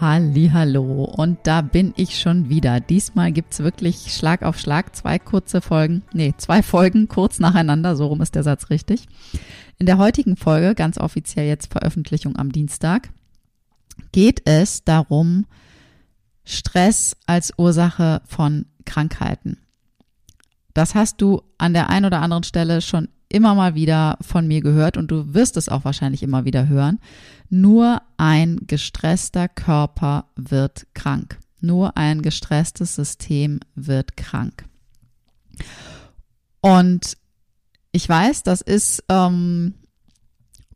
Hallo und da bin ich schon wieder. Diesmal gibt's wirklich Schlag auf Schlag zwei kurze Folgen, nee, zwei Folgen kurz nacheinander, so rum ist der Satz richtig. In der heutigen Folge, ganz offiziell jetzt Veröffentlichung am Dienstag, geht es darum, Stress als Ursache von Krankheiten. Das hast du an der einen oder anderen Stelle schon immer mal wieder von mir gehört und du wirst es auch wahrscheinlich immer wieder hören. Nur ein gestresster Körper wird krank. Nur ein gestresstes System wird krank. Und ich weiß, das ist ähm,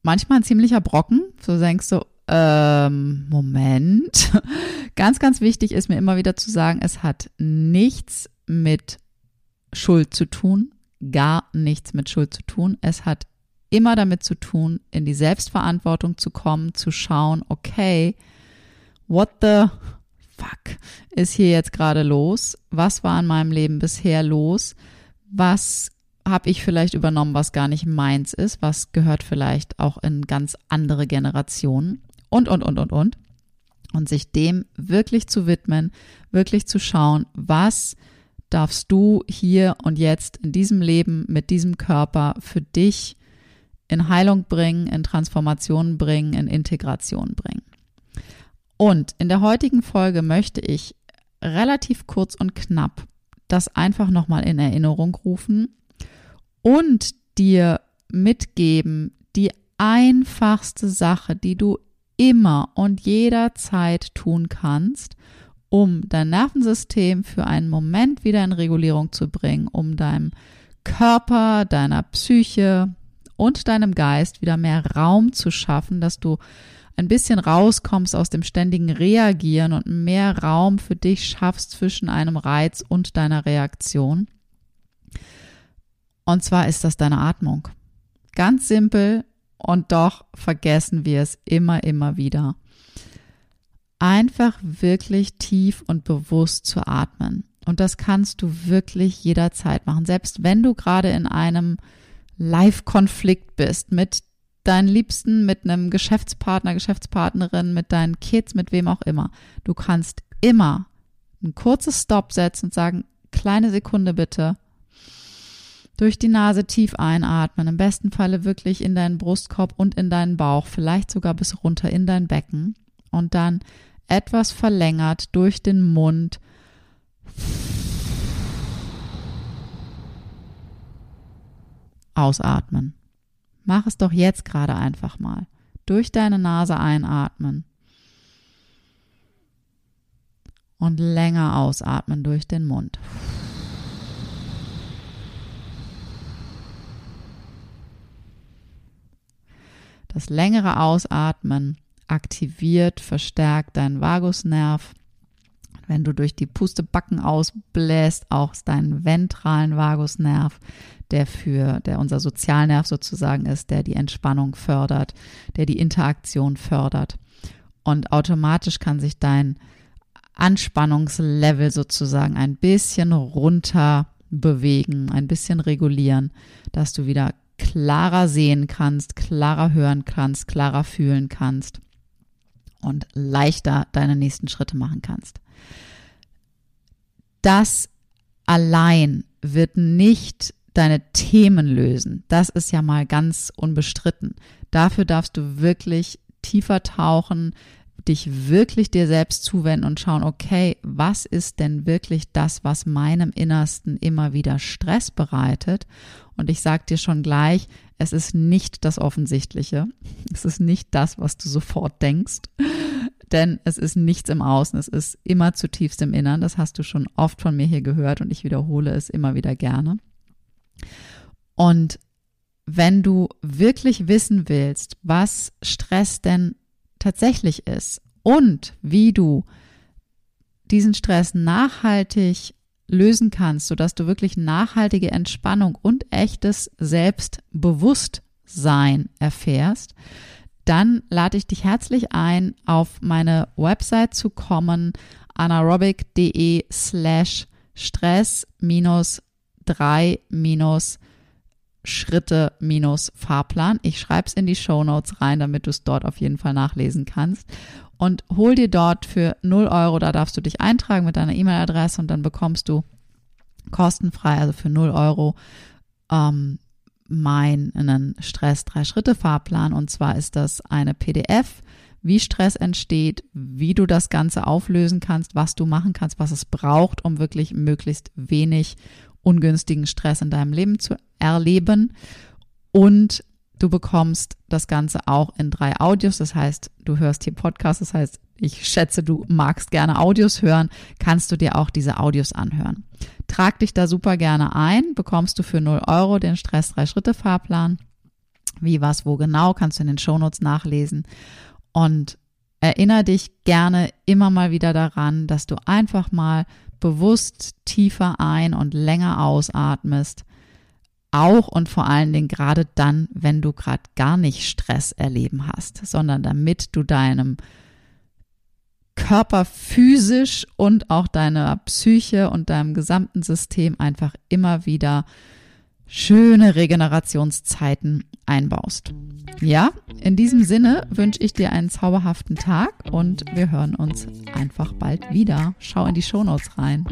manchmal ein ziemlicher Brocken. Du denkst so, ähm, Moment. ganz, ganz wichtig ist mir immer wieder zu sagen, es hat nichts mit Schuld zu tun, gar nichts mit Schuld zu tun. Es hat immer damit zu tun, in die Selbstverantwortung zu kommen, zu schauen, okay, what the fuck ist hier jetzt gerade los? Was war in meinem Leben bisher los? Was habe ich vielleicht übernommen, was gar nicht meins ist? Was gehört vielleicht auch in ganz andere Generationen? Und, und, und, und, und. Und sich dem wirklich zu widmen, wirklich zu schauen, was darfst du hier und jetzt in diesem Leben mit diesem Körper für dich in Heilung bringen, in Transformation bringen, in Integration bringen. Und in der heutigen Folge möchte ich relativ kurz und knapp das einfach nochmal in Erinnerung rufen und dir mitgeben, die einfachste Sache, die du immer und jederzeit tun kannst, um dein Nervensystem für einen Moment wieder in Regulierung zu bringen, um deinem Körper, deiner Psyche und deinem Geist wieder mehr Raum zu schaffen, dass du ein bisschen rauskommst aus dem ständigen Reagieren und mehr Raum für dich schaffst zwischen einem Reiz und deiner Reaktion. Und zwar ist das deine Atmung. Ganz simpel und doch vergessen wir es immer, immer wieder einfach wirklich tief und bewusst zu atmen. Und das kannst du wirklich jederzeit machen. Selbst wenn du gerade in einem Live-Konflikt bist mit deinen Liebsten, mit einem Geschäftspartner, Geschäftspartnerin, mit deinen Kids, mit wem auch immer. Du kannst immer ein kurzes Stop setzen und sagen, kleine Sekunde bitte. Durch die Nase tief einatmen, im besten Falle wirklich in deinen Brustkorb und in deinen Bauch, vielleicht sogar bis runter in dein Becken. Und dann etwas verlängert durch den Mund. Ausatmen. Mach es doch jetzt gerade einfach mal. Durch deine Nase einatmen. Und länger ausatmen durch den Mund. Das längere Ausatmen aktiviert, verstärkt deinen Vagusnerv. Wenn du durch die Pustebacken ausbläst, auch deinen ventralen Vagusnerv, der für, der unser Sozialnerv sozusagen ist, der die Entspannung fördert, der die Interaktion fördert. Und automatisch kann sich dein Anspannungslevel sozusagen ein bisschen runter bewegen, ein bisschen regulieren, dass du wieder klarer sehen kannst, klarer hören kannst, klarer fühlen kannst und leichter deine nächsten Schritte machen kannst. Das allein wird nicht deine Themen lösen. Das ist ja mal ganz unbestritten. Dafür darfst du wirklich tiefer tauchen, dich wirklich dir selbst zuwenden und schauen, okay, was ist denn wirklich das, was meinem Innersten immer wieder Stress bereitet? Und ich sag dir schon gleich, es ist nicht das Offensichtliche. Es ist nicht das, was du sofort denkst. Denn es ist nichts im Außen, es ist immer zutiefst im Innern. Das hast du schon oft von mir hier gehört und ich wiederhole es immer wieder gerne. Und wenn du wirklich wissen willst, was Stress denn tatsächlich ist und wie du diesen Stress nachhaltig lösen kannst, sodass du wirklich nachhaltige Entspannung und echtes Selbstbewusstsein erfährst, dann lade ich dich herzlich ein, auf meine Website zu kommen, anaerobic.de slash stress minus drei minus Schritte minus Fahrplan. Ich schreibe es in die Show Notes rein, damit du es dort auf jeden Fall nachlesen kannst. Und hol dir dort für 0 Euro, da darfst du dich eintragen mit deiner E-Mail-Adresse und dann bekommst du kostenfrei, also für 0 Euro, ähm, meinen Stress-Drei-Schritte-Fahrplan. Und zwar ist das eine PDF, wie Stress entsteht, wie du das Ganze auflösen kannst, was du machen kannst, was es braucht, um wirklich möglichst wenig ungünstigen Stress in deinem Leben zu erleben. Und du bekommst das Ganze auch in drei Audios. Das heißt, du hörst hier Podcasts. Das heißt, ich schätze, du magst gerne Audios hören. Kannst du dir auch diese Audios anhören. Trag dich da super gerne ein. Bekommst du für 0 Euro den Stress 3 Schritte Fahrplan. Wie, was, wo genau, kannst du in den Shownotes nachlesen. Und erinnere dich gerne immer mal wieder daran, dass du einfach mal bewusst tiefer ein und länger ausatmest. Auch und vor allen Dingen gerade dann, wenn du gerade gar nicht Stress erleben hast, sondern damit du deinem Körper physisch und auch deiner Psyche und deinem gesamten System einfach immer wieder schöne Regenerationszeiten einbaust. Ja, in diesem Sinne wünsche ich dir einen zauberhaften Tag und wir hören uns einfach bald wieder. Schau in die Shownotes rein.